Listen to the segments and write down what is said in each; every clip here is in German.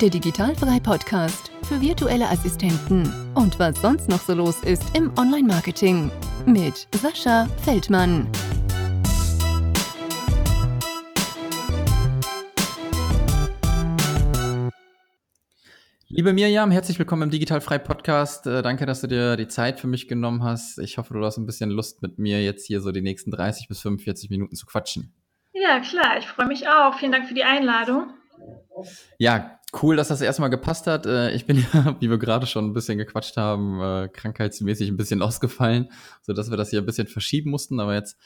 der Digitalfrei Podcast für virtuelle Assistenten und was sonst noch so los ist im Online-Marketing mit Sascha Feldmann. Liebe Mirjam, herzlich willkommen im Digitalfrei Podcast. Äh, danke, dass du dir die Zeit für mich genommen hast. Ich hoffe, du hast ein bisschen Lust mit mir jetzt hier so die nächsten 30 bis 45 Minuten zu quatschen. Ja, klar, ich freue mich auch. Vielen Dank für die Einladung. Ja, cool, dass das erstmal gepasst hat. Äh, ich bin ja, wie wir gerade schon ein bisschen gequatscht haben, äh, krankheitsmäßig ein bisschen ausgefallen, sodass wir das hier ein bisschen verschieben mussten. Aber jetzt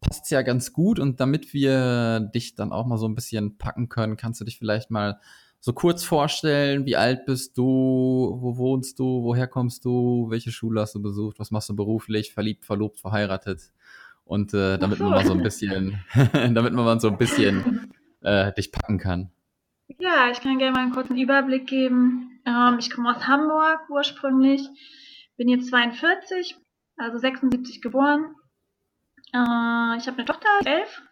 passt es ja ganz gut. Und damit wir dich dann auch mal so ein bisschen packen können, kannst du dich vielleicht mal so kurz vorstellen, wie alt bist du, wo wohnst du, woher kommst du, welche Schule hast du besucht, was machst du beruflich, verliebt, verlobt, verheiratet und äh, damit so. man mal so ein bisschen, damit man mal so ein bisschen äh, dich packen kann. Ja, ich kann gerne mal einen kurzen Überblick geben. Ähm, ich komme aus Hamburg ursprünglich, bin jetzt 42, also 76 geboren. Äh, ich habe eine Tochter, elf,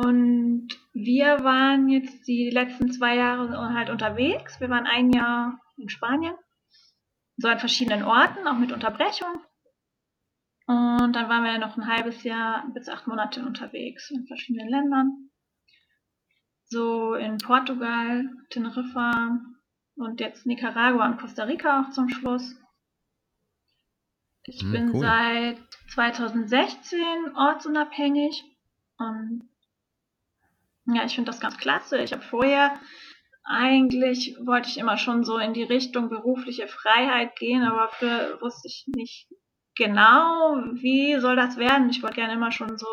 und wir waren jetzt die letzten zwei Jahre halt unterwegs. Wir waren ein Jahr in Spanien, so an verschiedenen Orten, auch mit Unterbrechung. Und dann waren wir noch ein halbes Jahr bis acht Monate unterwegs in verschiedenen Ländern. So in Portugal, Teneriffa und jetzt Nicaragua und Costa Rica auch zum Schluss. Ich hm, bin cool. seit 2016 ortsunabhängig und ja, ich finde das ganz klasse. Ich habe vorher eigentlich wollte ich immer schon so in die Richtung berufliche Freiheit gehen, aber für wusste ich nicht genau, wie soll das werden. Ich wollte gerne immer schon so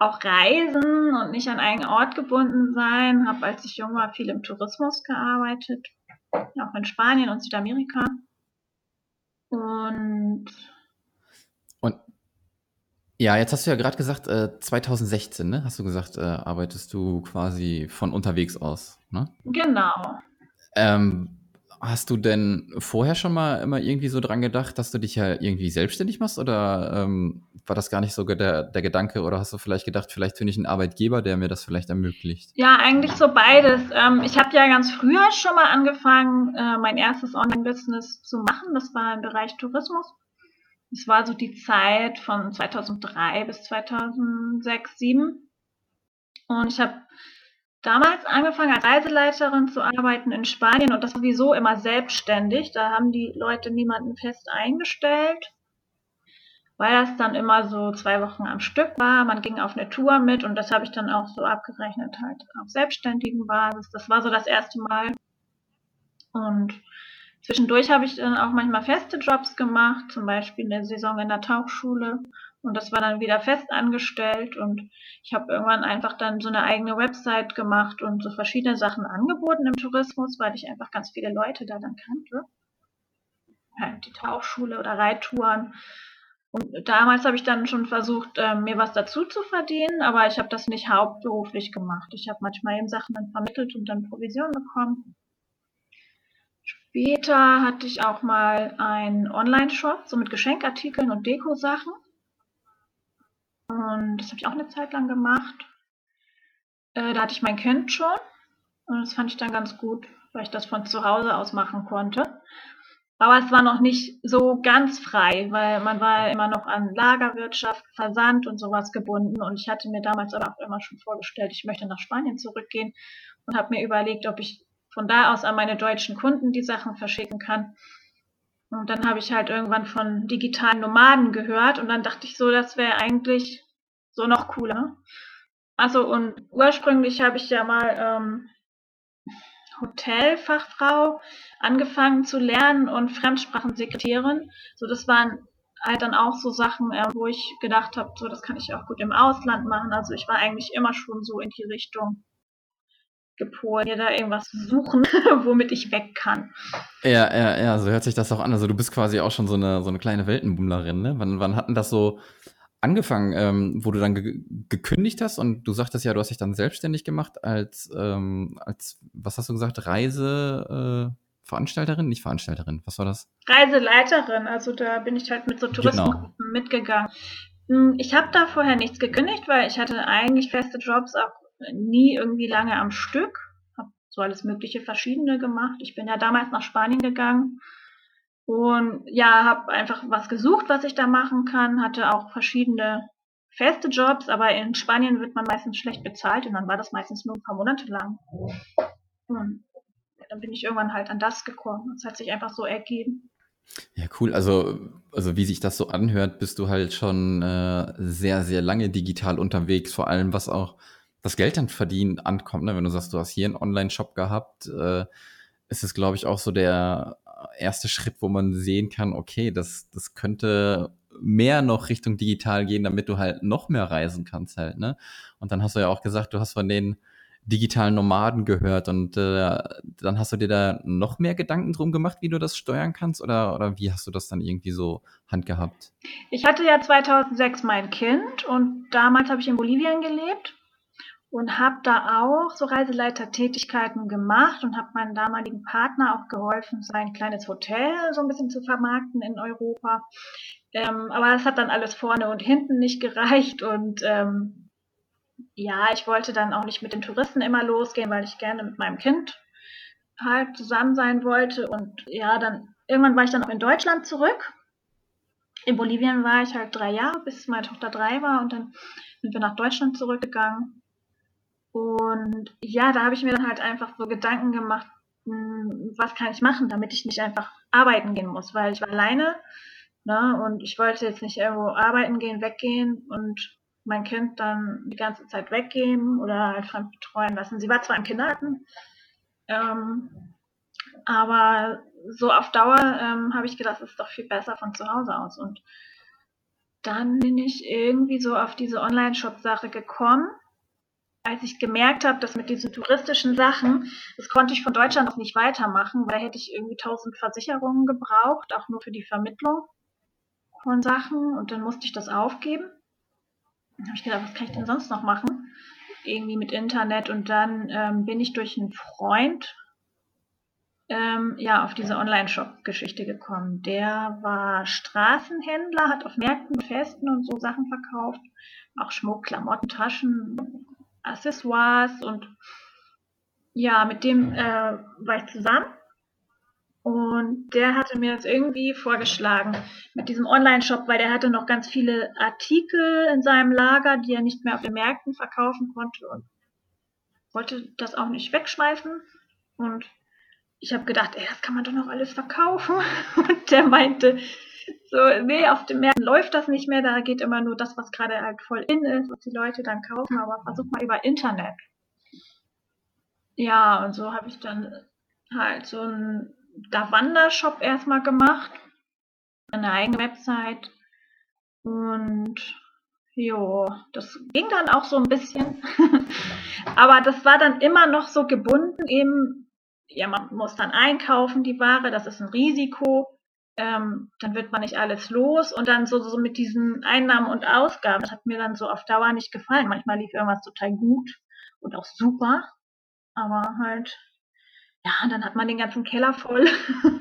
auch reisen und nicht an einen Ort gebunden sein. Habe, als ich jung war, viel im Tourismus gearbeitet, auch in Spanien und Südamerika. Und ja, jetzt hast du ja gerade gesagt, äh, 2016, ne? Hast du gesagt, äh, arbeitest du quasi von unterwegs aus, ne? Genau. Ähm, hast du denn vorher schon mal immer irgendwie so dran gedacht, dass du dich ja irgendwie selbstständig machst oder ähm, war das gar nicht so der, der Gedanke oder hast du vielleicht gedacht, vielleicht finde ich einen Arbeitgeber, der mir das vielleicht ermöglicht? Ja, eigentlich so beides. Ähm, ich habe ja ganz früher schon mal angefangen, äh, mein erstes Online-Business zu machen. Das war im Bereich Tourismus. Es war so die Zeit von 2003 bis 2006, 2007. Und ich habe damals angefangen als Reiseleiterin zu arbeiten in Spanien und das sowieso immer selbstständig. Da haben die Leute niemanden fest eingestellt, weil das dann immer so zwei Wochen am Stück war. Man ging auf eine Tour mit und das habe ich dann auch so abgerechnet halt auf selbstständigen Basis. Das war so das erste Mal. Und Zwischendurch habe ich dann auch manchmal feste Jobs gemacht, zum Beispiel eine Saison in der Tauchschule. Und das war dann wieder fest angestellt und ich habe irgendwann einfach dann so eine eigene Website gemacht und so verschiedene Sachen angeboten im Tourismus, weil ich einfach ganz viele Leute da dann kannte. Halt die Tauchschule oder Reittouren. Und damals habe ich dann schon versucht, äh, mir was dazu zu verdienen, aber ich habe das nicht hauptberuflich gemacht. Ich habe manchmal eben Sachen dann vermittelt und dann Provision bekommen. Später hatte ich auch mal einen Online-Shop, so mit Geschenkartikeln und Deko-Sachen. Und das habe ich auch eine Zeit lang gemacht. Äh, da hatte ich mein Kind schon. Und das fand ich dann ganz gut, weil ich das von zu Hause aus machen konnte. Aber es war noch nicht so ganz frei, weil man war immer noch an Lagerwirtschaft, Versand und sowas gebunden. Und ich hatte mir damals aber auch immer schon vorgestellt, ich möchte nach Spanien zurückgehen und habe mir überlegt, ob ich von da aus an meine deutschen Kunden die Sachen verschicken kann. Und dann habe ich halt irgendwann von digitalen Nomaden gehört und dann dachte ich so, das wäre eigentlich so noch cooler. Also und ursprünglich habe ich ja mal ähm, Hotelfachfrau angefangen zu lernen und Fremdsprachensekretärin. So das waren halt dann auch so Sachen, äh, wo ich gedacht habe, so das kann ich auch gut im Ausland machen. Also ich war eigentlich immer schon so in die Richtung gepolt, mir da irgendwas suchen, womit ich weg kann. Ja, ja, ja, so hört sich das auch an. Also du bist quasi auch schon so eine, so eine kleine Weltenbummlerin, ne? Wann, wann hat denn das so angefangen, ähm, wo du dann ge gekündigt hast und du sagtest ja, du hast dich dann selbstständig gemacht als, ähm, als was hast du gesagt, Reise... Äh Veranstalterin, nicht Veranstalterin, was war das? Reiseleiterin, also da bin ich halt mit so Touristen genau. mitgegangen. Hm, ich habe da vorher nichts gekündigt, weil ich hatte eigentlich feste Jobs auch nie irgendwie lange am Stück. Hab so alles mögliche verschiedene gemacht. Ich bin ja damals nach Spanien gegangen und ja, habe einfach was gesucht, was ich da machen kann, hatte auch verschiedene feste Jobs, aber in Spanien wird man meistens schlecht bezahlt und dann war das meistens nur ein paar Monate lang. Und dann bin ich irgendwann halt an das gekommen. Es hat sich einfach so ergeben. Ja, cool. Also, also wie sich das so anhört, bist du halt schon äh, sehr, sehr lange digital unterwegs, vor allem was auch das Geld dann verdienen ankommt. Ne? Wenn du sagst, du hast hier einen Online-Shop gehabt, äh, ist es, glaube ich, auch so der erste Schritt, wo man sehen kann, okay, das, das könnte mehr noch Richtung digital gehen, damit du halt noch mehr reisen kannst halt, ne? Und dann hast du ja auch gesagt, du hast von den digitalen Nomaden gehört und äh, dann hast du dir da noch mehr Gedanken drum gemacht, wie du das steuern kannst oder, oder wie hast du das dann irgendwie so handgehabt? Ich hatte ja 2006 mein Kind und damals habe ich in Bolivien gelebt und habe da auch so Reiseleitertätigkeiten gemacht und habe meinem damaligen Partner auch geholfen, sein kleines Hotel so ein bisschen zu vermarkten in Europa. Ähm, aber es hat dann alles vorne und hinten nicht gereicht und ähm, ja, ich wollte dann auch nicht mit den Touristen immer losgehen, weil ich gerne mit meinem Kind halt zusammen sein wollte und ja, dann irgendwann war ich dann auch in Deutschland zurück. In Bolivien war ich halt drei Jahre, bis meine Tochter drei war und dann sind wir nach Deutschland zurückgegangen. Und ja, da habe ich mir dann halt einfach so Gedanken gemacht, hm, was kann ich machen, damit ich nicht einfach arbeiten gehen muss, weil ich war alleine Ne? Und ich wollte jetzt nicht irgendwo arbeiten gehen, weggehen und mein Kind dann die ganze Zeit weggehen oder halt fremd betreuen lassen. Sie war zwar im Kindergarten, ähm, aber so auf Dauer ähm, habe ich gedacht, es ist doch viel besser von zu Hause aus. Und dann bin ich irgendwie so auf diese Online-Shop-Sache gekommen, als ich gemerkt habe, dass mit diesen touristischen Sachen, das konnte ich von Deutschland auch nicht weitermachen, weil hätte ich irgendwie tausend Versicherungen gebraucht, auch nur für die Vermittlung von Sachen und dann musste ich das aufgeben. Dann habe ich gedacht, was kann ich denn sonst noch machen? Irgendwie mit Internet und dann ähm, bin ich durch einen Freund ähm, ja auf diese Online-Shop-Geschichte gekommen. Der war Straßenhändler, hat auf Märkten, Festen und so Sachen verkauft, auch Schmuck, Klamotten, Taschen, Accessoires und ja, mit dem äh, war ich zusammen und der hatte mir das irgendwie vorgeschlagen mit diesem Online-Shop, weil der hatte noch ganz viele Artikel in seinem Lager, die er nicht mehr auf den Märkten verkaufen konnte und wollte das auch nicht wegschmeißen. Und ich habe gedacht, ey, das kann man doch noch alles verkaufen. Und der meinte, so, nee, auf den Märkten läuft das nicht mehr, da geht immer nur das, was gerade halt voll in ist, was die Leute dann kaufen, aber versuch mal über Internet. Ja, und so habe ich dann halt so ein da Wandershop erstmal gemacht, eine eigene Website. Und jo, das ging dann auch so ein bisschen, aber das war dann immer noch so gebunden. Eben, ja, man muss dann einkaufen die Ware, das ist ein Risiko, ähm, dann wird man nicht alles los und dann so, so mit diesen Einnahmen und Ausgaben, das hat mir dann so auf Dauer nicht gefallen. Manchmal lief irgendwas total gut und auch super, aber halt ja, dann hat man den ganzen Keller voll.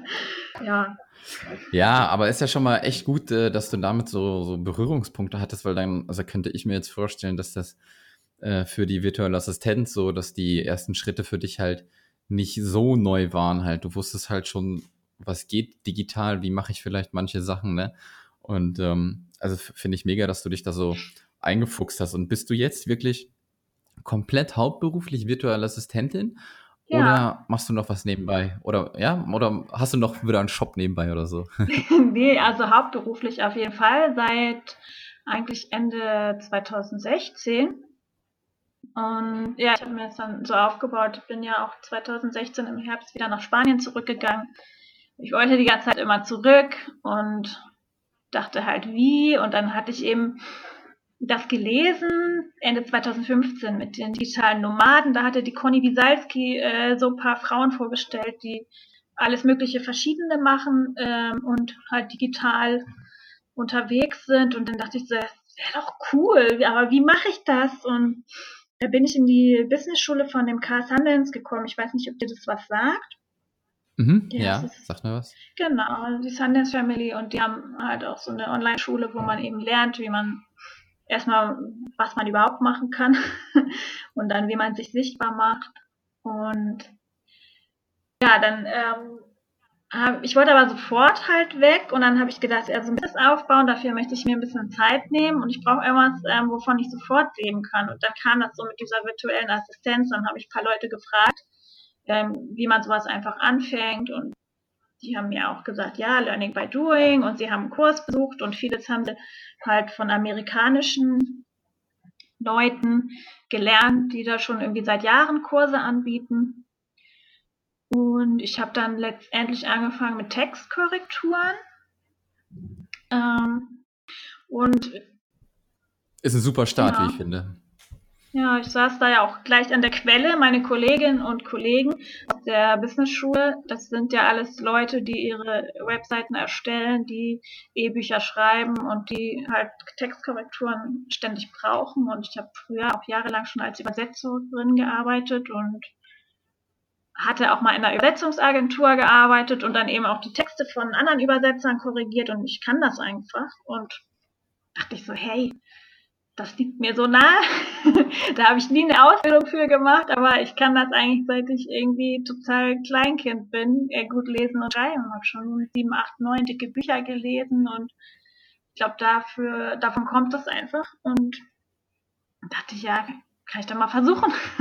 ja. Ja, aber ist ja schon mal echt gut, äh, dass du damit so, so Berührungspunkte hattest, weil dann, also könnte ich mir jetzt vorstellen, dass das äh, für die virtuelle Assistenz so, dass die ersten Schritte für dich halt nicht so neu waren halt. Du wusstest halt schon, was geht digital, wie mache ich vielleicht manche Sachen, ne? Und ähm, also finde ich mega, dass du dich da so eingefuchst hast. Und bist du jetzt wirklich komplett hauptberuflich virtuelle Assistentin ja. Oder machst du noch was nebenbei? Oder ja, oder hast du noch wieder einen Shop nebenbei oder so? nee, also hauptberuflich auf jeden Fall seit eigentlich Ende 2016. Und ja, ich habe mir das dann so aufgebaut. Ich bin ja auch 2016 im Herbst wieder nach Spanien zurückgegangen. Ich wollte die ganze Zeit immer zurück und dachte halt wie. Und dann hatte ich eben das gelesen, Ende 2015 mit den digitalen Nomaden. Da hatte die Conny Wiesalski äh, so ein paar Frauen vorgestellt, die alles mögliche Verschiedene machen ähm, und halt digital unterwegs sind. Und dann dachte ich so, das wäre doch cool, aber wie mache ich das? Und da bin ich in die Business-Schule von dem Karl Sundance gekommen. Ich weiß nicht, ob dir das was sagt. Mhm, ja, ist, sagt mir was. Genau, die Sundance Family und die haben halt auch so eine Online-Schule, wo man eben lernt, wie man erstmal, was man überhaupt machen kann und dann, wie man sich sichtbar macht. Und ja, dann ähm, ich wollte aber sofort halt weg und dann habe ich gedacht, also ein bisschen aufbauen, dafür möchte ich mir ein bisschen Zeit nehmen und ich brauche irgendwas, ähm, wovon ich sofort leben kann. Und dann kam das so mit dieser virtuellen Assistenz, dann habe ich ein paar Leute gefragt, ähm, wie man sowas einfach anfängt und die haben mir auch gesagt, ja, Learning by Doing und sie haben einen Kurs besucht und vieles haben sie halt von amerikanischen Leuten gelernt, die da schon irgendwie seit Jahren Kurse anbieten. Und ich habe dann letztendlich angefangen mit Textkorrekturen. Ähm, und ist ein super Start, ja. wie ich finde. Ja, ich saß da ja auch gleich an der Quelle. Meine Kolleginnen und Kollegen aus der Business-Schule, das sind ja alles Leute, die ihre Webseiten erstellen, die E-Bücher schreiben und die halt Textkorrekturen ständig brauchen. Und ich habe früher auch jahrelang schon als Übersetzerin gearbeitet und hatte auch mal in einer Übersetzungsagentur gearbeitet und dann eben auch die Texte von anderen Übersetzern korrigiert und ich kann das einfach und dachte ich so, hey, das liegt mir so nahe. da habe ich nie eine Ausbildung für gemacht, aber ich kann das eigentlich, seit ich irgendwie total Kleinkind bin, gut lesen und schreiben. Habe schon sieben, acht, neun dicke Bücher gelesen und ich glaube, dafür, davon kommt das einfach. Und dachte ich, ja, kann ich da mal versuchen.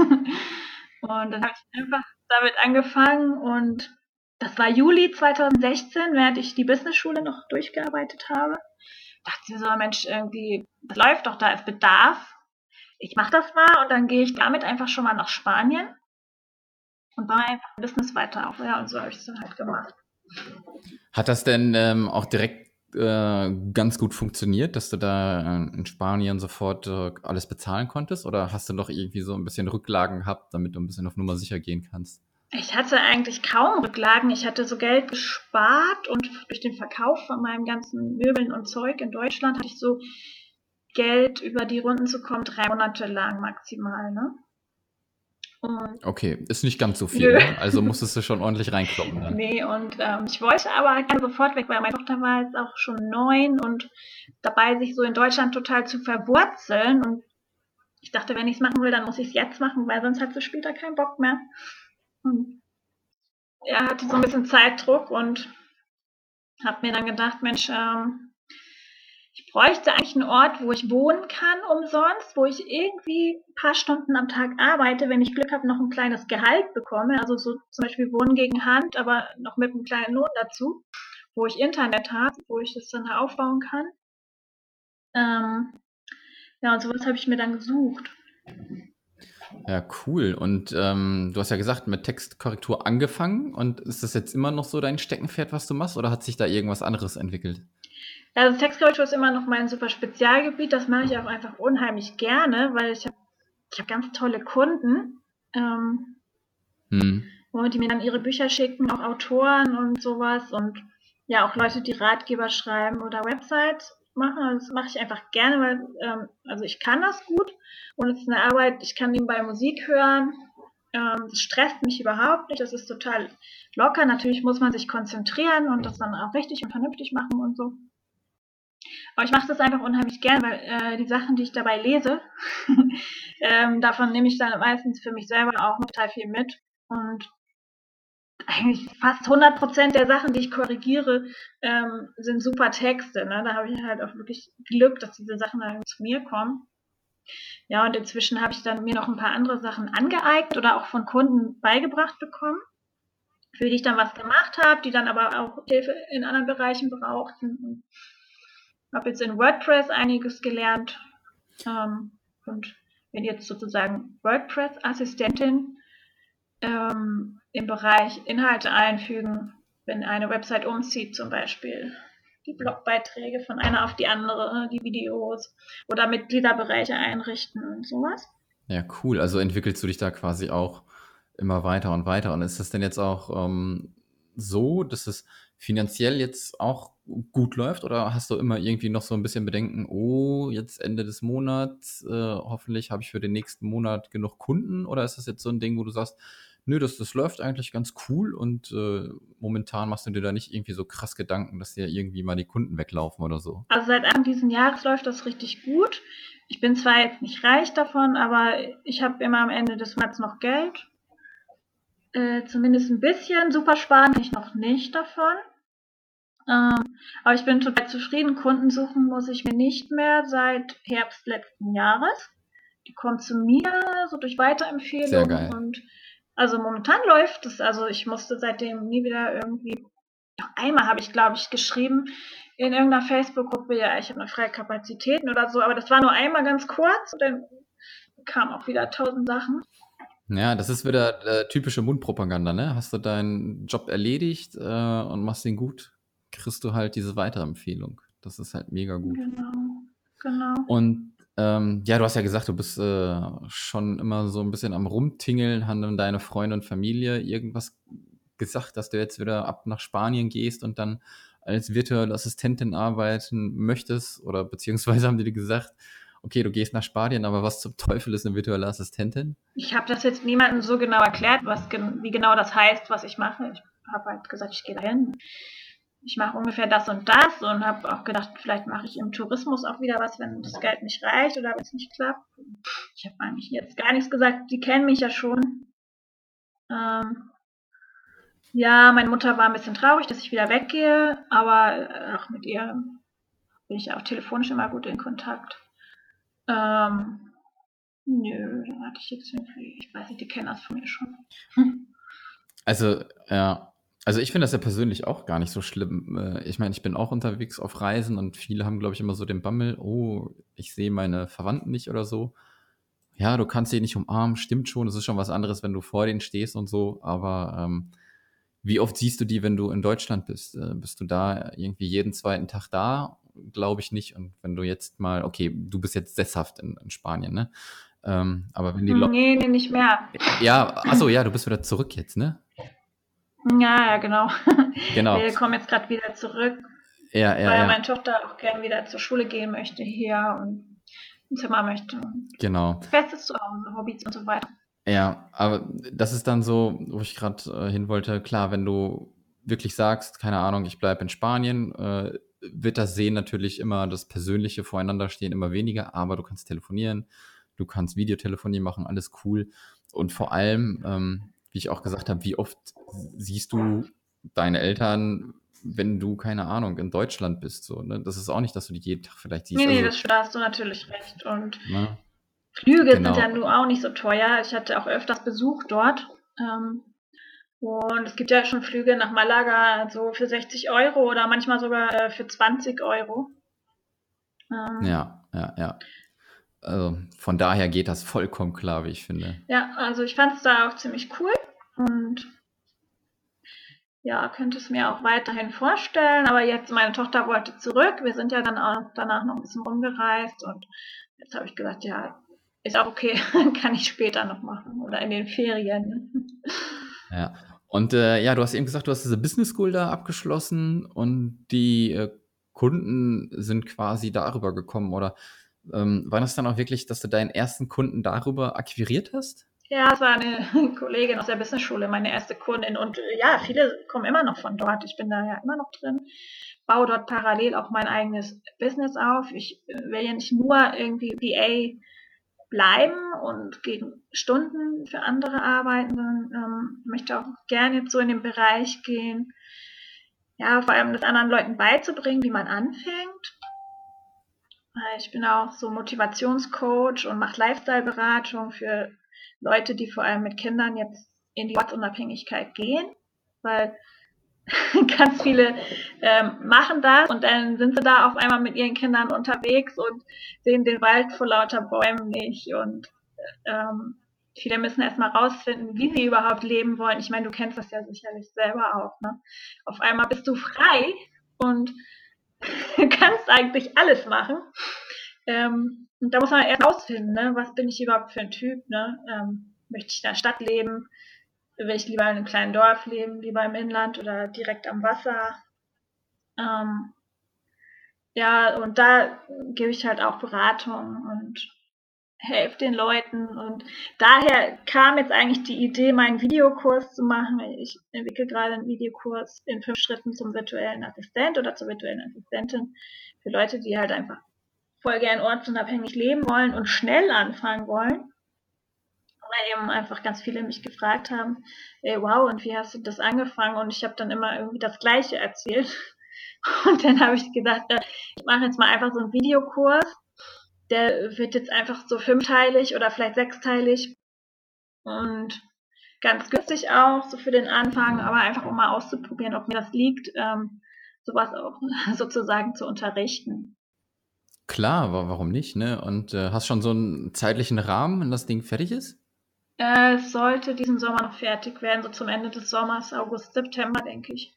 und dann habe ich einfach damit angefangen und das war Juli 2016, während ich die Business-Schule noch durchgearbeitet habe. Dachte ich mir so, Mensch, irgendwie, das läuft doch, da ist Bedarf. Ich mache das mal und dann gehe ich damit einfach schon mal nach Spanien und baue einfach ein Business weiter auf. Ja, und so habe ich es dann halt gemacht. Hat das denn ähm, auch direkt äh, ganz gut funktioniert, dass du da äh, in Spanien sofort äh, alles bezahlen konntest? Oder hast du noch irgendwie so ein bisschen Rücklagen gehabt, damit du ein bisschen auf Nummer sicher gehen kannst? Ich hatte eigentlich kaum Rücklagen. Ich hatte so Geld gespart und durch den Verkauf von meinem ganzen Möbeln und Zeug in Deutschland hatte ich so Geld über die Runden zu kommen, drei Monate lang maximal, ne? Und okay, ist nicht ganz so viel, ne? also musstest du schon ordentlich reinkloppen. Dann. Nee, und ähm, ich wollte aber gerne sofort weg, weil meine Tochter war jetzt auch schon neun und dabei, sich so in Deutschland total zu verwurzeln. Und ich dachte, wenn ich es machen will, dann muss ich es jetzt machen, weil sonst hat sie später keinen Bock mehr. Und er hatte so ein bisschen Zeitdruck und habe mir dann gedacht, Mensch, ähm, ich bräuchte eigentlich einen Ort, wo ich wohnen kann umsonst, wo ich irgendwie ein paar Stunden am Tag arbeite, wenn ich Glück habe, noch ein kleines Gehalt bekomme, also so zum Beispiel Wohnen gegen Hand, aber noch mit einem kleinen Lohn dazu, wo ich Internet habe, wo ich das dann aufbauen kann. Ähm, ja, und sowas habe ich mir dann gesucht. Ja, cool. Und ähm, du hast ja gesagt, mit Textkorrektur angefangen. Und ist das jetzt immer noch so dein Steckenpferd, was du machst, oder hat sich da irgendwas anderes entwickelt? Also Textkorrektur ist immer noch mein super Spezialgebiet. Das mache ich auch einfach unheimlich gerne, weil ich habe ich hab ganz tolle Kunden, ähm, hm. die mir dann ihre Bücher schicken, auch Autoren und sowas und ja auch Leute, die Ratgeber schreiben oder Websites machen. Also das mache ich einfach gerne, weil ähm, also ich kann das gut und es ist eine Arbeit, ich kann nebenbei Musik hören. Ähm, das stresst mich überhaupt nicht. Das ist total locker. Natürlich muss man sich konzentrieren und das dann auch richtig und vernünftig machen und so. Aber ich mache das einfach unheimlich gern, weil äh, die Sachen, die ich dabei lese, ähm, davon nehme ich dann meistens für mich selber auch total viel mit. Und eigentlich fast 100% der Sachen, die ich korrigiere, ähm, sind super Texte. Ne? Da habe ich halt auch wirklich Glück, dass diese Sachen dann zu mir kommen. Ja, und inzwischen habe ich dann mir noch ein paar andere Sachen angeeignet oder auch von Kunden beigebracht bekommen, für die ich dann was gemacht habe, die dann aber auch Hilfe in anderen Bereichen brauchten. Und habe jetzt in WordPress einiges gelernt ähm, und bin jetzt sozusagen WordPress-Assistentin ähm, im Bereich Inhalte einfügen, wenn eine Website umzieht zum Beispiel. Die Blogbeiträge von einer auf die andere, die Videos oder Mitgliederbereiche einrichten und sowas. Ja, cool. Also entwickelst du dich da quasi auch immer weiter und weiter. Und ist das denn jetzt auch ähm, so, dass es finanziell jetzt auch gut läuft oder hast du immer irgendwie noch so ein bisschen Bedenken, oh, jetzt Ende des Monats, äh, hoffentlich habe ich für den nächsten Monat genug Kunden oder ist das jetzt so ein Ding, wo du sagst, nö, das, das läuft eigentlich ganz cool und äh, momentan machst du dir da nicht irgendwie so krass Gedanken, dass dir irgendwie mal die Kunden weglaufen oder so? Also seit Anfang dieses Jahres läuft das richtig gut. Ich bin zwar jetzt nicht reich davon, aber ich habe immer am Ende des Monats noch Geld äh, zumindest ein bisschen. Super sparen kann ich noch nicht davon. Ähm, aber ich bin total zufrieden. Kunden suchen muss ich mir nicht mehr seit Herbst letzten Jahres. Die kommen zu mir so durch Weiterempfehlungen. Sehr geil. Und also momentan läuft es. Also ich musste seitdem nie wieder irgendwie. Doch einmal habe ich, glaube ich, geschrieben in irgendeiner Facebook-Gruppe, ja, ich habe eine freie Kapazitäten oder so, aber das war nur einmal ganz kurz und dann kamen auch wieder tausend Sachen. Ja, das ist wieder äh, typische Mundpropaganda, ne? Hast du deinen Job erledigt äh, und machst ihn gut, kriegst du halt diese Weiterempfehlung. Das ist halt mega gut. Genau, genau. Und ähm, ja, du hast ja gesagt, du bist äh, schon immer so ein bisschen am Rumtingeln. Haben dann deine Freunde und Familie irgendwas gesagt, dass du jetzt wieder ab nach Spanien gehst und dann als virtuelle Assistentin arbeiten möchtest? Oder beziehungsweise haben die dir gesagt, okay, du gehst nach Spanien, aber was zum Teufel ist eine virtuelle Assistentin? Ich habe das jetzt niemandem so genau erklärt, was, wie genau das heißt, was ich mache. Ich habe halt gesagt, ich gehe dahin. Ich mache ungefähr das und das und habe auch gedacht, vielleicht mache ich im Tourismus auch wieder was, wenn das Geld nicht reicht oder wenn es nicht klappt. Ich habe eigentlich jetzt gar nichts gesagt. Die kennen mich ja schon. Ähm, ja, meine Mutter war ein bisschen traurig, dass ich wieder weggehe, aber auch mit ihr bin ich auch telefonisch immer gut in Kontakt. Ähm, nö, da hatte ich jetzt irgendwie, ich weiß nicht, die kennen das von mir schon. Also, ja, also ich finde das ja persönlich auch gar nicht so schlimm. Äh, ich meine, ich bin auch unterwegs auf Reisen und viele haben, glaube ich, immer so den Bammel, oh, ich sehe meine Verwandten nicht oder so. Ja, du kannst sie nicht umarmen, stimmt schon, es ist schon was anderes, wenn du vor denen stehst und so, aber ähm, wie oft siehst du die, wenn du in Deutschland bist? Äh, bist du da irgendwie jeden zweiten Tag da glaube ich nicht. Und wenn du jetzt mal, okay, du bist jetzt sesshaft in, in Spanien, ne? Ähm, aber wenn die Leute. Nee, nee, nicht mehr. Ja, achso, ja, du bist wieder zurück jetzt, ne? Ja, ja, genau. Genau. Wir kommen jetzt gerade wieder zurück. Ja, ja, weil ja. meine Tochter auch gerne wieder zur Schule gehen möchte hier und ein Zimmer möchte. Genau. Festes Zuhause, Hobbys und so weiter. Ja, aber das ist dann so, wo ich gerade äh, hin wollte. Klar, wenn du wirklich sagst, keine Ahnung, ich bleibe in Spanien, äh, wird das Sehen natürlich immer das Persönliche voreinander stehen immer weniger, aber du kannst telefonieren, du kannst Videotelefonie machen, alles cool. Und vor allem, ähm, wie ich auch gesagt habe, wie oft siehst du deine Eltern, wenn du, keine Ahnung, in Deutschland bist? So, ne? Das ist auch nicht, dass du die jeden Tag vielleicht siehst. Nee, nee, also, das, da hast du natürlich recht. Und ne? Flüge Genau. sind ja nun auch nicht so teuer. Ich hatte auch öfters Besuch dort. Ähm, und es gibt ja schon Flüge nach Malaga so für 60 Euro oder manchmal sogar äh, für 20 Euro. Ähm, Ja, ja, ja. Also von daher geht das vollkommen klar, wie ich finde. Ja, also ich fand es da auch ziemlich cool und ja, könnte es mir auch weiterhin vorstellen. Aber jetzt, meine Tochter wollte zurück. Wir sind ja dann auch danach noch ein bisschen rumgereist und jetzt habe ich gesagt, ja, ist auch okay, kann ich später noch machen oder in den Ferien. Ja. Und äh, ja, du hast eben gesagt, du hast diese Business School da abgeschlossen und die äh, Kunden sind quasi darüber gekommen oder ähm, war das dann auch wirklich, dass du deinen ersten Kunden darüber akquiriert hast? Ja, es war eine Kollegin aus der Business-Schule, meine erste Kundin. Und äh, ja, viele kommen immer noch von dort. Ich bin da ja immer noch drin. Baue dort parallel auch mein eigenes Business auf. Ich äh, will ja nicht nur irgendwie PA bleiben und gegen Stunden für andere arbeiten, sondern ähm, möchte auch gerne jetzt so in den Bereich gehen, ja, vor allem das anderen Leuten beizubringen, wie man anfängt. Ich bin auch so Motivationscoach und mache Lifestyle-Beratung für Leute, die vor allem mit Kindern jetzt in die Ortsunabhängigkeit gehen, weil ganz viele ähm, machen das und dann sind sie da auf einmal mit ihren Kindern unterwegs und sehen den Wald vor lauter Bäumen nicht und ähm, viele müssen erstmal rausfinden, wie sie überhaupt leben wollen. Ich meine, du kennst das ja sicherlich selber auch. Ne? Auf einmal bist du frei und kannst eigentlich alles machen. Ähm, und da muss man erst rausfinden, ne? was bin ich überhaupt für ein Typ? Ne? Ähm, möchte ich in der Stadt leben? Will ich lieber in einem kleinen Dorf leben, lieber im Inland oder direkt am Wasser? Ähm, ja, und da gebe ich halt auch Beratung und helfe den Leuten. Und daher kam jetzt eigentlich die Idee, meinen Videokurs zu machen. Ich entwickle gerade einen Videokurs in fünf Schritten zum virtuellen Assistent oder zur virtuellen Assistentin für Leute, die halt einfach voll gern ortsunabhängig leben wollen und schnell anfangen wollen. Weil eben einfach ganz viele mich gefragt haben, ey, wow, und wie hast du das angefangen? Und ich habe dann immer irgendwie das Gleiche erzählt. Und dann habe ich gedacht, äh, ich mache jetzt mal einfach so einen Videokurs. Der wird jetzt einfach so fünfteilig oder vielleicht sechsteilig. Und ganz günstig auch, so für den Anfang, aber einfach um mal auszuprobieren, ob mir das liegt, ähm, sowas auch sozusagen zu unterrichten. Klar, warum nicht, ne? Und äh, hast schon so einen zeitlichen Rahmen, wenn das Ding fertig ist? Äh, es sollte diesen Sommer noch fertig werden, so zum Ende des Sommers, August, September, denke ich.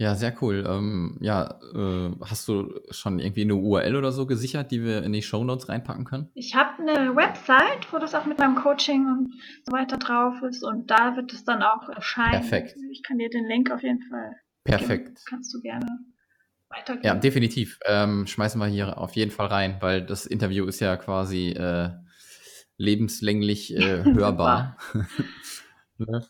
Ja, sehr cool. Ähm, ja, äh, hast du schon irgendwie eine URL oder so gesichert, die wir in die Show Notes reinpacken können? Ich habe eine Website, wo das auch mit meinem Coaching und so weiter drauf ist und da wird es dann auch erscheinen. Perfekt. Ich kann dir den Link auf jeden Fall. Perfekt. Geben. Kannst du gerne weitergeben. Ja, definitiv. Ähm, schmeißen wir hier auf jeden Fall rein, weil das Interview ist ja quasi äh, lebenslänglich äh, hörbar. Ne?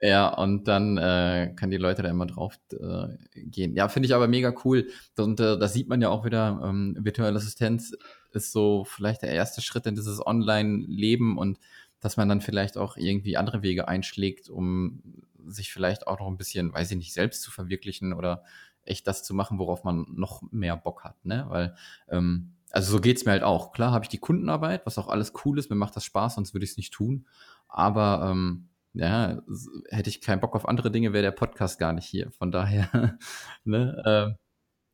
Ja, und dann äh, kann die Leute da immer drauf äh, gehen. Ja, finde ich aber mega cool. Und äh, das sieht man ja auch wieder, ähm, virtuelle Assistenz ist so vielleicht der erste Schritt in dieses Online-Leben und dass man dann vielleicht auch irgendwie andere Wege einschlägt, um sich vielleicht auch noch ein bisschen, weiß ich nicht, selbst zu verwirklichen oder echt das zu machen, worauf man noch mehr Bock hat, ne? Weil, ähm, also so geht's mir halt auch. Klar habe ich die Kundenarbeit, was auch alles cool ist, mir macht das Spaß, sonst würde ich es nicht tun. Aber ähm, ja, hätte ich keinen Bock auf andere Dinge, wäre der Podcast gar nicht hier. Von daher, ne, äh,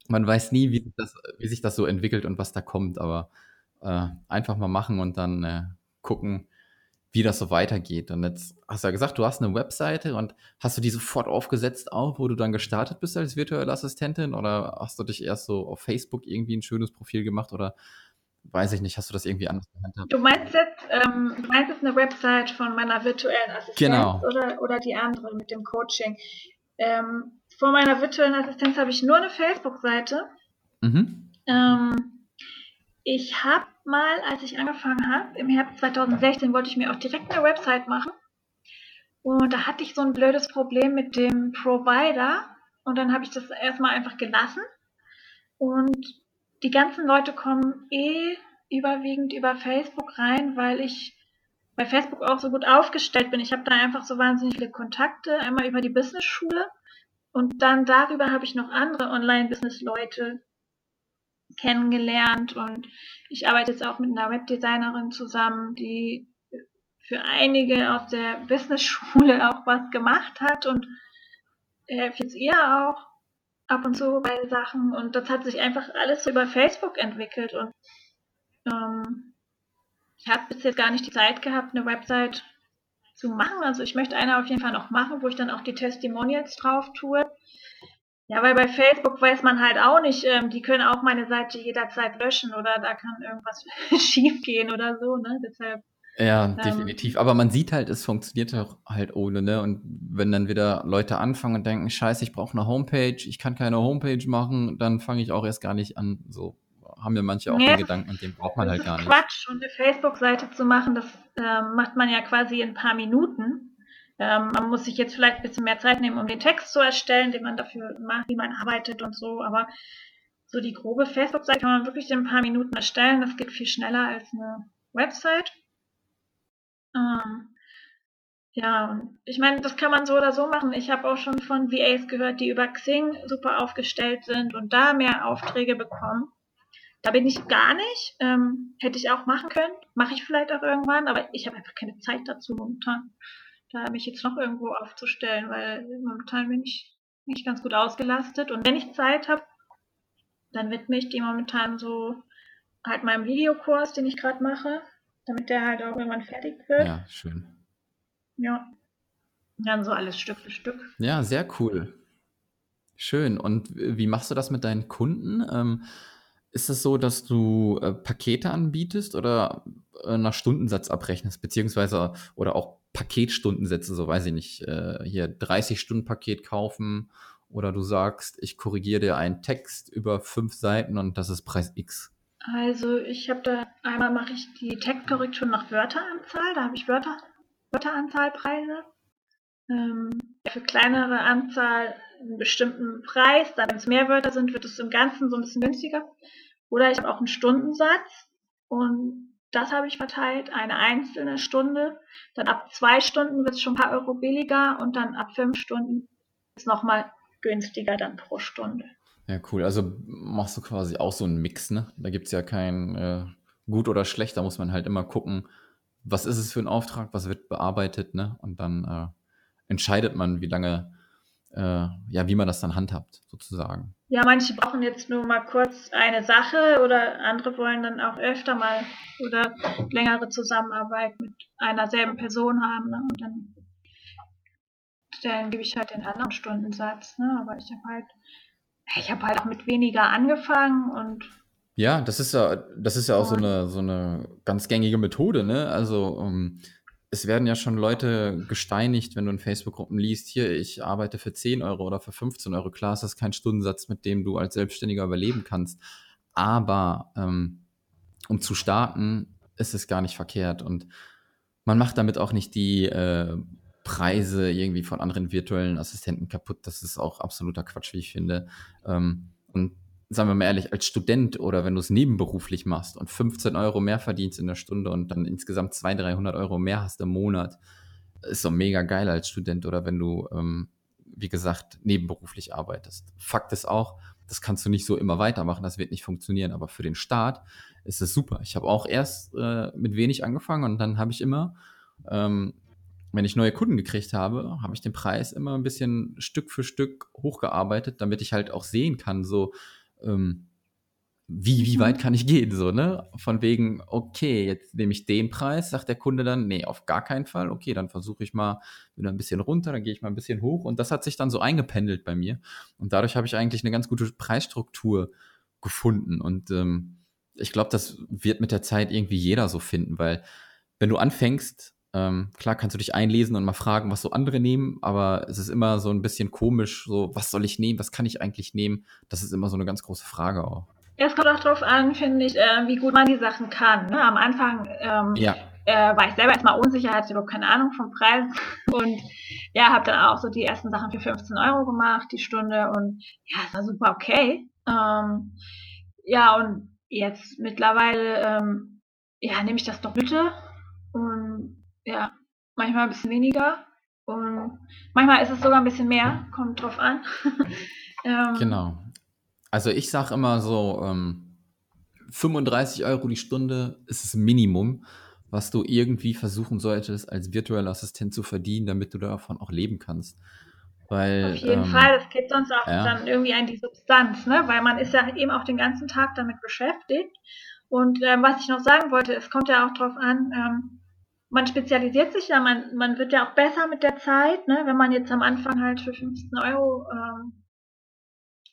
man weiß nie, wie sich, das, wie sich das so entwickelt und was da kommt, aber äh, einfach mal machen und dann äh, gucken, wie das so weitergeht. Und jetzt hast du ja gesagt, du hast eine Webseite und hast du die sofort aufgesetzt auch, wo du dann gestartet bist als virtuelle Assistentin oder hast du dich erst so auf Facebook irgendwie ein schönes Profil gemacht oder weiß ich nicht, hast du das irgendwie anders gehandhabt? Du meinst jetzt, ähm, du meinst jetzt eine Website von meiner virtuellen Assistenz genau. oder, oder die andere mit dem Coaching? Ähm, vor meiner virtuellen Assistenz habe ich nur eine Facebook-Seite. Mhm. Ähm, ich habe mal, als ich angefangen habe, im Herbst 2016, wollte ich mir auch direkt eine Website machen. Und da hatte ich so ein blödes Problem mit dem Provider. Und dann habe ich das erstmal einfach gelassen. Und die ganzen Leute kommen eh überwiegend über Facebook rein, weil ich bei Facebook auch so gut aufgestellt bin. Ich habe da einfach so wahnsinnig viele Kontakte, einmal über die Business-Schule und dann darüber habe ich noch andere Online-Business-Leute kennengelernt und ich arbeite jetzt auch mit einer Webdesignerin zusammen, die für einige aus der Business-Schule auch was gemacht hat und helfe jetzt ihr auch ab und zu bei Sachen und das hat sich einfach alles so über Facebook entwickelt und ähm, ich habe bis jetzt gar nicht die Zeit gehabt, eine Website zu machen. Also ich möchte eine auf jeden Fall noch machen, wo ich dann auch die Testimonials drauf tue. Ja, weil bei Facebook weiß man halt auch nicht, ähm, die können auch meine Seite jederzeit löschen oder da kann irgendwas schief gehen oder so, ne? Deshalb. Ja, ähm, definitiv. Aber man sieht halt, es funktioniert halt ohne, ne? Und wenn dann wieder Leute anfangen und denken, scheiße, ich brauche eine Homepage, ich kann keine Homepage machen, dann fange ich auch erst gar nicht an. So haben ja manche auch nee, den Gedanken und den braucht man halt gar nicht. Quatsch, und eine Facebook-Seite zu machen, das äh, macht man ja quasi in ein paar Minuten. Ähm, man muss sich jetzt vielleicht ein bisschen mehr Zeit nehmen, um den Text zu erstellen, den man dafür macht, wie man arbeitet und so, aber so die grobe Facebook-Seite kann man wirklich in ein paar Minuten erstellen. Das geht viel schneller als eine Website. Ähm, ja, und ich meine, das kann man so oder so machen. Ich habe auch schon von VAs gehört, die über Xing super aufgestellt sind und da mehr Aufträge bekommen. Da bin ich gar nicht. Ähm, hätte ich auch machen können. Mache ich vielleicht auch irgendwann, aber ich habe einfach keine Zeit dazu momentan da mich jetzt noch irgendwo aufzustellen, weil momentan bin ich nicht ganz gut ausgelastet. Und wenn ich Zeit habe, dann widme ich die momentan so halt meinem Videokurs, den ich gerade mache, damit der halt auch irgendwann fertig wird. Ja, schön. Ja. Dann so alles Stück für Stück. Ja, sehr cool. Schön. Und wie machst du das mit deinen Kunden? Ähm, ist es so, dass du äh, Pakete anbietest oder äh, nach Stundensatz abrechnest, beziehungsweise oder auch Paketstundensätze, so weiß ich nicht, äh, hier 30 Stunden Paket kaufen oder du sagst, ich korrigiere dir einen Text über fünf Seiten und das ist Preis X. Also ich habe da einmal mache ich die Textkorrektur nach Wörteranzahl, da habe ich Wörter, Wörteranzahlpreise. Ähm, für kleinere Anzahl einen bestimmten Preis, dann wenn es mehr Wörter sind, wird es im Ganzen so ein bisschen günstiger. Oder ich habe auch einen Stundensatz und das habe ich verteilt, eine einzelne Stunde. Dann ab zwei Stunden wird es schon ein paar Euro billiger und dann ab fünf Stunden ist es nochmal günstiger dann pro Stunde. Ja, cool. Also machst du quasi auch so einen Mix, ne? Da gibt es ja kein äh, gut oder schlecht, da muss man halt immer gucken, was ist es für ein Auftrag, was wird bearbeitet, ne? Und dann äh, entscheidet man, wie lange, ja, wie man das dann handhabt, sozusagen. Ja, manche brauchen jetzt nur mal kurz eine Sache oder andere wollen dann auch öfter mal oder längere Zusammenarbeit mit einer selben Person haben. Ne? Und dann, dann gebe ich halt den anderen Stundensatz. Ne? Aber ich habe halt, ich habe halt auch mit weniger angefangen und ja, das ist ja, das ist ja auch so eine, so eine ganz gängige Methode, ne? Also, um, ähm, es werden ja schon Leute gesteinigt, wenn du in Facebook-Gruppen liest, hier, ich arbeite für 10 Euro oder für 15 Euro. Klar ist kein Stundensatz, mit dem du als Selbstständiger überleben kannst. Aber ähm, um zu starten, ist es gar nicht verkehrt. Und man macht damit auch nicht die äh, Preise irgendwie von anderen virtuellen Assistenten kaputt. Das ist auch absoluter Quatsch, wie ich finde. Ähm, und sagen wir mal ehrlich, als Student oder wenn du es nebenberuflich machst und 15 Euro mehr verdienst in der Stunde und dann insgesamt 200, 300 Euro mehr hast im Monat, ist so mega geil als Student oder wenn du, ähm, wie gesagt, nebenberuflich arbeitest. Fakt ist auch, das kannst du nicht so immer weitermachen, das wird nicht funktionieren, aber für den Start ist es super. Ich habe auch erst äh, mit wenig angefangen und dann habe ich immer, ähm, wenn ich neue Kunden gekriegt habe, habe ich den Preis immer ein bisschen Stück für Stück hochgearbeitet, damit ich halt auch sehen kann, so, ähm, wie, wie weit mhm. kann ich gehen, so, ne? Von wegen, okay, jetzt nehme ich den Preis, sagt der Kunde dann, nee, auf gar keinen Fall, okay, dann versuche ich mal wieder ein bisschen runter, dann gehe ich mal ein bisschen hoch und das hat sich dann so eingependelt bei mir und dadurch habe ich eigentlich eine ganz gute Preisstruktur gefunden und ähm, ich glaube, das wird mit der Zeit irgendwie jeder so finden, weil wenn du anfängst, ähm, klar kannst du dich einlesen und mal fragen, was so andere nehmen, aber es ist immer so ein bisschen komisch, so, was soll ich nehmen, was kann ich eigentlich nehmen? Das ist immer so eine ganz große Frage auch. Ja, es kommt auch darauf an, finde ich, äh, wie gut man die Sachen kann. Ne? Am Anfang ähm, ja. äh, war ich selber erstmal unsicher, hatte überhaupt keine Ahnung vom Preis und ja, habe dann auch so die ersten Sachen für 15 Euro gemacht, die Stunde und ja, es war super okay. Ähm, ja, und jetzt mittlerweile ähm, ja, nehme ich das Doppelte ja, manchmal ein bisschen weniger und manchmal ist es sogar ein bisschen mehr, kommt drauf an. ähm, genau. Also ich sage immer so, ähm, 35 Euro die Stunde ist das Minimum, was du irgendwie versuchen solltest, als virtueller Assistent zu verdienen, damit du davon auch leben kannst. Weil, Auf jeden ähm, Fall, es geht sonst auch ja. dann irgendwie an die Substanz, ne? weil man ist ja eben auch den ganzen Tag damit beschäftigt. Und ähm, was ich noch sagen wollte, es kommt ja auch darauf an, ähm, man spezialisiert sich ja, man, man wird ja auch besser mit der Zeit, ne? wenn man jetzt am Anfang halt für 15 Euro ähm,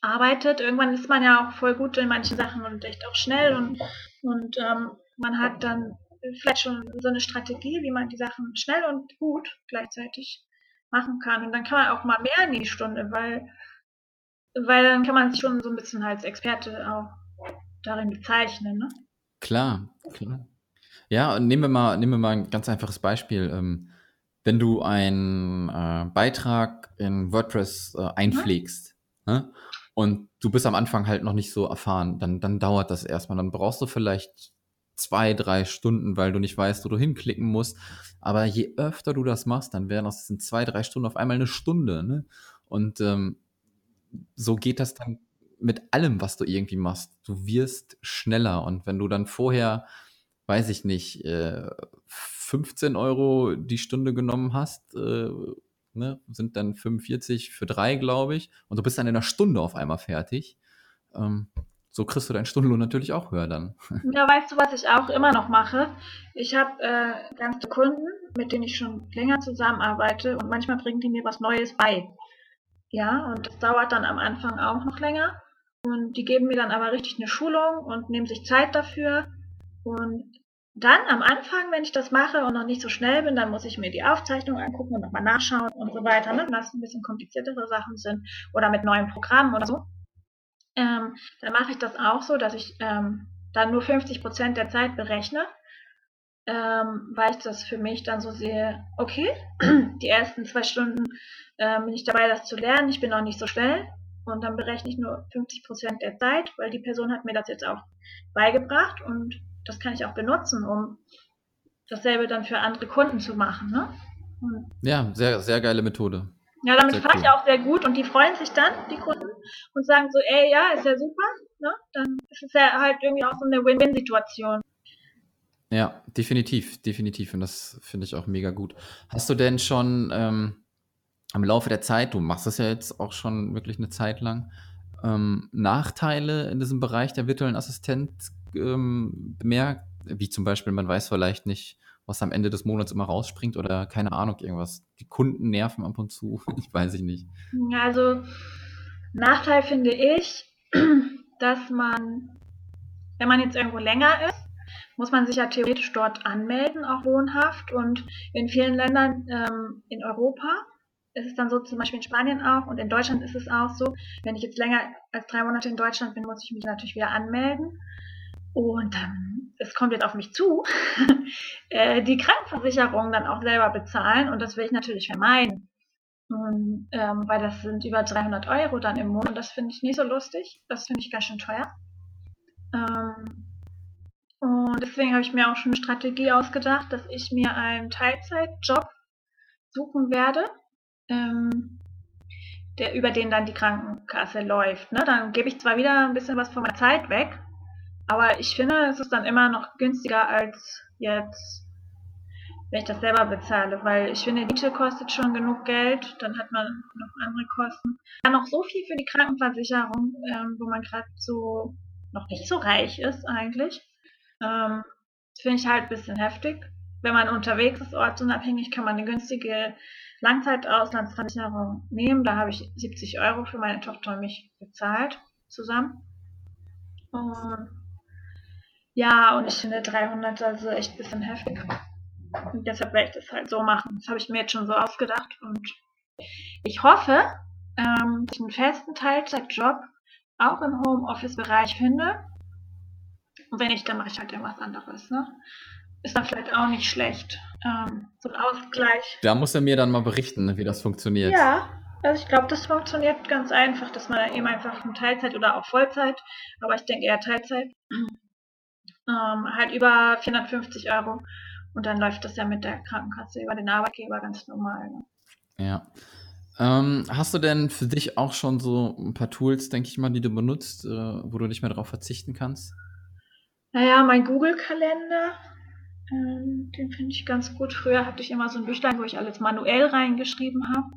arbeitet. Irgendwann ist man ja auch voll gut in manchen Sachen und echt auch schnell und, und ähm, man hat dann vielleicht schon so eine Strategie, wie man die Sachen schnell und gut gleichzeitig machen kann. Und dann kann man auch mal mehr in die Stunde, weil, weil dann kann man sich schon so ein bisschen als Experte auch darin bezeichnen. Ne? Klar, klar. Ja, und nehmen wir mal, nehmen wir mal ein ganz einfaches Beispiel. Ähm, wenn du einen äh, Beitrag in WordPress äh, einpflegst mhm. ne? und du bist am Anfang halt noch nicht so erfahren, dann, dann dauert das erstmal. Dann brauchst du vielleicht zwei, drei Stunden, weil du nicht weißt, wo du hinklicken musst. Aber je öfter du das machst, dann werden das in zwei, drei Stunden auf einmal eine Stunde. Ne? Und ähm, so geht das dann mit allem, was du irgendwie machst. Du wirst schneller. Und wenn du dann vorher weiß ich nicht, äh, 15 Euro die Stunde genommen hast, äh, ne, sind dann 45 für drei, glaube ich. Und du bist dann in einer Stunde auf einmal fertig. Ähm, so kriegst du deinen Stundenlohn natürlich auch höher dann. Ja, weißt du, was ich auch immer noch mache? Ich habe äh, ganze Kunden, mit denen ich schon länger zusammenarbeite und manchmal bringen die mir was Neues bei. Ja, und das dauert dann am Anfang auch noch länger. Und die geben mir dann aber richtig eine Schulung und nehmen sich Zeit dafür. Und dann am Anfang, wenn ich das mache und noch nicht so schnell bin, dann muss ich mir die Aufzeichnung angucken und nochmal nachschauen und so weiter, ne? das ein bisschen kompliziertere Sachen sind oder mit neuen Programmen oder so. Ähm, dann mache ich das auch so, dass ich ähm, dann nur 50% der Zeit berechne, ähm, weil ich das für mich dann so sehe, okay, die ersten zwei Stunden ähm, bin ich dabei, das zu lernen, ich bin noch nicht so schnell und dann berechne ich nur 50% der Zeit, weil die Person hat mir das jetzt auch beigebracht und das kann ich auch benutzen, um dasselbe dann für andere Kunden zu machen. Ne? Und ja, sehr, sehr geile Methode. Ja, damit fahre cool. ich auch sehr gut und die freuen sich dann, die Kunden, und sagen so, ey, ja, ist ja super, ne? Dann ist es ja halt irgendwie auch so eine Win-Win-Situation. Ja, definitiv, definitiv. Und das finde ich auch mega gut. Hast du denn schon ähm, im Laufe der Zeit, du machst das ja jetzt auch schon wirklich eine Zeit lang, ähm, Nachteile in diesem Bereich der virtuellen Assistent ähm, bemerkt? Wie zum Beispiel, man weiß vielleicht nicht, was am Ende des Monats immer rausspringt oder keine Ahnung, irgendwas. Die Kunden nerven ab und zu, ich weiß ich nicht. Also, Nachteil finde ich, dass man, wenn man jetzt irgendwo länger ist, muss man sich ja theoretisch dort anmelden, auch wohnhaft. Und in vielen Ländern ähm, in Europa ist es dann so, zum Beispiel in Spanien auch und in Deutschland ist es auch so, wenn ich jetzt länger als drei Monate in Deutschland bin, muss ich mich natürlich wieder anmelden. Und ähm, es kommt jetzt auf mich zu, äh, die Krankenversicherung dann auch selber bezahlen und das will ich natürlich vermeiden. Und, ähm, weil das sind über 300 Euro dann im Monat. Das finde ich nicht so lustig. Das finde ich ganz schön teuer. Ähm, und deswegen habe ich mir auch schon eine Strategie ausgedacht, dass ich mir einen Teilzeitjob suchen werde, ähm, der über den dann die Krankenkasse läuft. Ne? Dann gebe ich zwar wieder ein bisschen was von meiner Zeit weg, aber ich finde, es ist dann immer noch günstiger als jetzt wenn ich das selber bezahle, weil ich finde, Miete kostet schon genug Geld, dann hat man noch andere Kosten. Dann noch so viel für die Krankenversicherung, ähm, wo man gerade so noch nicht so reich ist eigentlich. Ähm, finde ich halt ein bisschen heftig. Wenn man unterwegs ist, ortsunabhängig, kann man eine günstige Langzeitauslandsversicherung nehmen. Da habe ich 70 Euro für meine Tochter und mich bezahlt zusammen. Und ja, und ich finde 300 also echt ein bisschen heftig. Und deshalb werde ich das halt so machen. Das habe ich mir jetzt schon so ausgedacht. Und ich hoffe, ähm, dass ich einen festen Teilzeitjob auch im Homeoffice-Bereich finde. Und wenn nicht, dann mache ich halt irgendwas anderes. Ne? Ist dann vielleicht auch nicht schlecht. Ähm, so ein Ausgleich. Da muss er mir dann mal berichten, wie das funktioniert. Ja, also ich glaube, das funktioniert ganz einfach, dass man eben einfach in Teilzeit oder auch Vollzeit, aber ich denke eher Teilzeit, ähm, halt über 450 Euro und dann läuft das ja mit der Krankenkasse über den Arbeitgeber ganz normal. Ne? Ja. Ähm, hast du denn für dich auch schon so ein paar Tools, denke ich mal, die du benutzt, äh, wo du nicht mehr darauf verzichten kannst? Naja, mein Google-Kalender, ähm, den finde ich ganz gut. Früher hatte ich immer so ein Büchlein, wo ich alles manuell reingeschrieben habe.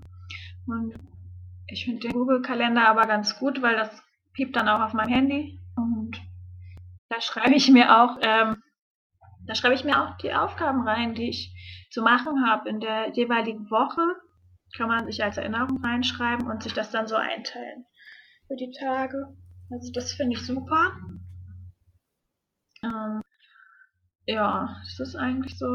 Und ich finde den Google-Kalender aber ganz gut, weil das piept dann auch auf mein Handy. Und da schreibe ich mir auch ähm, da schreibe ich mir auch die Aufgaben rein, die ich zu machen habe in der jeweiligen Woche. Kann man sich als Erinnerung reinschreiben und sich das dann so einteilen für die Tage. Also das finde ich super. Ähm, ja, das ist eigentlich so.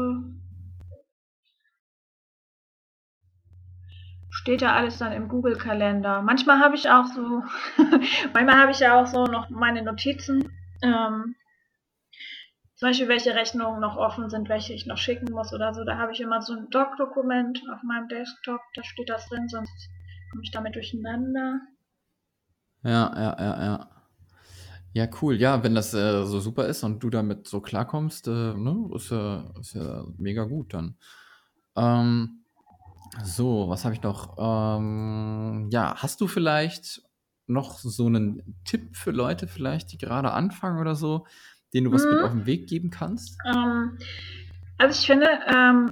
Steht ja alles dann im Google-Kalender. Manchmal habe ich auch so, manchmal habe ich ja auch so noch meine Notizen. Ähm, zum Beispiel, welche Rechnungen noch offen sind, welche ich noch schicken muss oder so. Da habe ich immer so ein Doc-Dokument auf meinem Desktop, da steht das drin, sonst komme ich damit durcheinander. Ja, ja, ja, ja. Ja, cool. Ja, wenn das äh, so super ist und du damit so klarkommst, äh, ne, ist, ja, ist ja mega gut dann. Ähm, so, was habe ich noch? Ähm, ja, hast du vielleicht noch so einen Tipp für Leute vielleicht, die gerade anfangen oder so, den du was mhm. mit auf den Weg geben kannst? Ähm, also ich finde, ähm,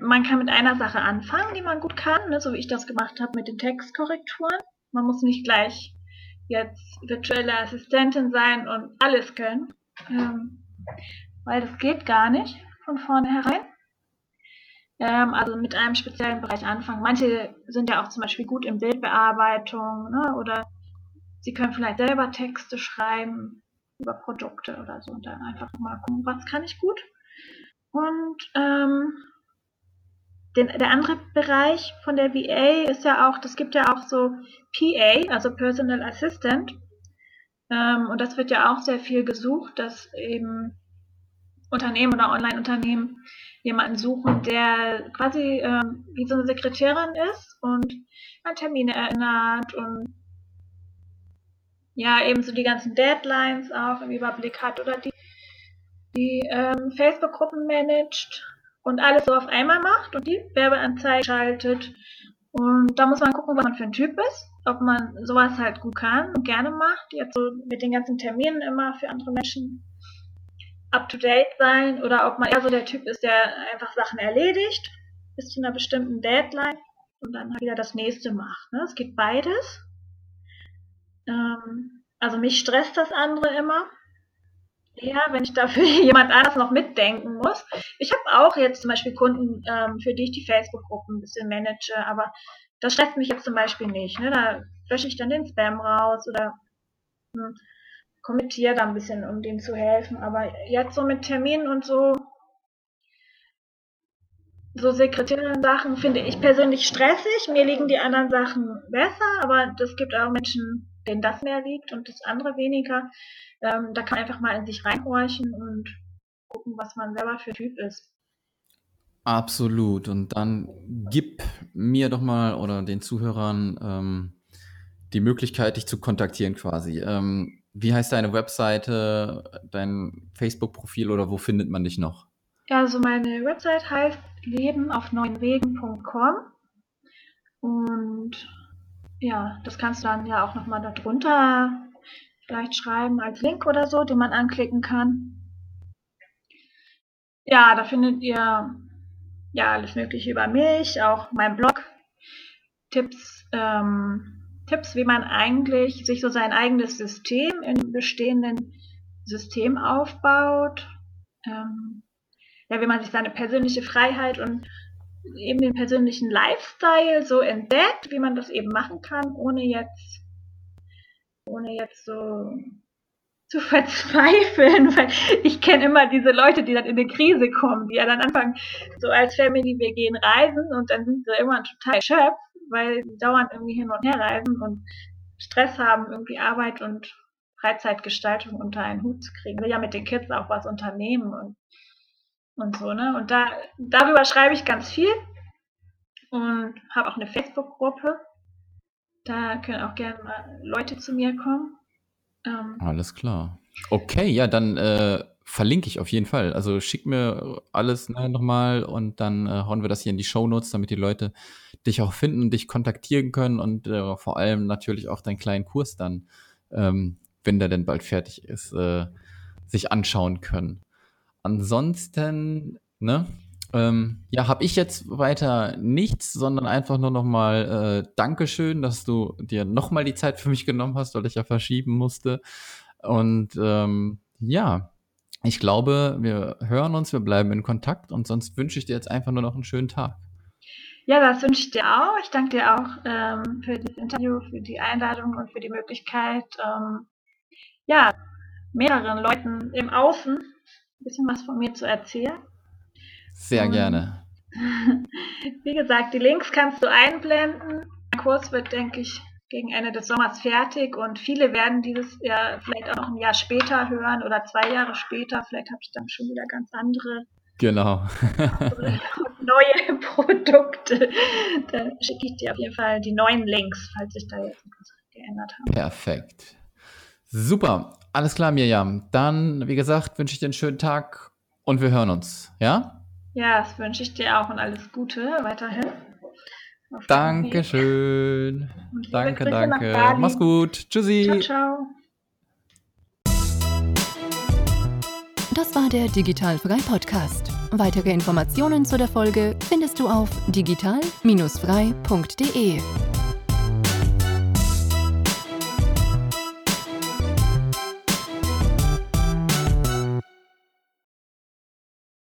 man kann mit einer Sache anfangen, die man gut kann, ne, so wie ich das gemacht habe mit den Textkorrekturen. Man muss nicht gleich jetzt virtuelle Assistentin sein und alles können, ähm, weil das geht gar nicht von vornherein. Ähm, also mit einem speziellen Bereich anfangen. Manche sind ja auch zum Beispiel gut in Bildbearbeitung ne, oder sie können vielleicht selber Texte schreiben über Produkte oder so und dann einfach mal gucken, was kann ich gut. Und ähm, den, der andere Bereich von der VA ist ja auch, das gibt ja auch so PA, also Personal Assistant. Ähm, und das wird ja auch sehr viel gesucht, dass eben Unternehmen oder Online-Unternehmen jemanden suchen, der quasi ähm, wie so eine Sekretärin ist und an Termine erinnert und ja, eben so die ganzen Deadlines auch im Überblick hat oder die die ähm, Facebook-Gruppen managt und alles so auf einmal macht und die Werbeanzeigen schaltet. Und da muss man gucken, was man für ein Typ ist, ob man sowas halt gut kann und gerne macht, jetzt so mit den ganzen Terminen immer für andere Menschen up to date sein oder ob man eher so der Typ ist, der einfach Sachen erledigt bis zu einer bestimmten Deadline und dann wieder das nächste macht. Ne? Es geht beides. Ähm, also mich stresst das andere immer. Ja, wenn ich dafür jemand anders noch mitdenken muss. Ich habe auch jetzt zum Beispiel Kunden, ähm, für die ich die Facebook-Gruppen ein bisschen manage, aber das stresst mich jetzt zum Beispiel nicht. Ne? Da lösche ich dann den Spam raus oder hm, kommentiere da ein bisschen, um dem zu helfen. Aber jetzt so mit Terminen und so, so Sekretärin-Sachen finde ich persönlich stressig. Mir liegen die anderen Sachen besser, aber es gibt auch Menschen, denen das mehr liegt und das andere weniger. Ähm, da kann man einfach mal in sich reinhorchen und gucken, was man selber für Typ ist. Absolut. Und dann gib mir doch mal oder den Zuhörern ähm, die Möglichkeit, dich zu kontaktieren quasi. Ähm, wie heißt deine Webseite, dein Facebook-Profil oder wo findet man dich noch? Also meine Website heißt lebenaufneunwegen.com und ja, das kannst du dann ja auch nochmal darunter vielleicht schreiben als Link oder so, den man anklicken kann. Ja, da findet ihr ja alles Mögliche über mich, auch mein Blog, Tipps, ähm, Tipps, wie man eigentlich sich so sein eigenes System einem bestehenden System aufbaut, ähm, ja, wie man sich seine persönliche Freiheit und eben den persönlichen Lifestyle so entdeckt, wie man das eben machen kann, ohne jetzt, ohne jetzt so zu verzweifeln, weil ich kenne immer diese Leute, die dann in eine Krise kommen, die ja dann anfangen, so als Family, wir gehen reisen und dann sind sie immer total schöpf, weil sie dauernd irgendwie hin und her reisen und Stress haben, irgendwie Arbeit und Freizeitgestaltung unter einen Hut zu kriegen. Will ja mit den Kids auch was unternehmen und und so, ne? Und da, darüber schreibe ich ganz viel und habe auch eine Facebook-Gruppe. Da können auch gerne mal Leute zu mir kommen. Ähm, Alles klar. Okay, ja, dann äh, verlinke ich auf jeden Fall. Also schick mir alles ne, nochmal und dann äh, hauen wir das hier in die Show Notes, damit die Leute dich auch finden und dich kontaktieren können und äh, vor allem natürlich auch deinen kleinen Kurs dann, ähm, wenn der denn bald fertig ist, äh, sich anschauen können. Ansonsten, ne? Ähm, ja, habe ich jetzt weiter nichts, sondern einfach nur nochmal äh, Dankeschön, dass du dir nochmal die Zeit für mich genommen hast, weil ich ja verschieben musste. Und ähm, ja, ich glaube, wir hören uns, wir bleiben in Kontakt und sonst wünsche ich dir jetzt einfach nur noch einen schönen Tag. Ja, das wünsche ich dir auch. Ich danke dir auch ähm, für das Interview, für die Einladung und für die Möglichkeit, ähm, ja, mehreren Leuten im Außen ein bisschen was von mir zu erzählen. Sehr Und, gerne. Wie gesagt, die Links kannst du einblenden. Der Kurs wird, denke ich, gegen Ende des Sommers fertig und viele werden dieses Jahr vielleicht auch noch ein Jahr später hören oder zwei Jahre später. Vielleicht habe ich dann schon wieder ganz andere Genau. neue Produkte. Da schicke ich dir auf jeden Fall die neuen Links, falls sich da jetzt etwas geändert hat. Perfekt. Super. Alles klar, Mirjam. Dann, wie gesagt, wünsche ich dir einen schönen Tag und wir hören uns. Ja? Ja, das wünsche ich dir auch und alles Gute weiterhin. Dankeschön. Danke, danke. Mach's gut. Tschüssi. Ciao, ciao. Das war der Digitalfrei Podcast. Weitere Informationen zu der Folge findest du auf digital-frei.de.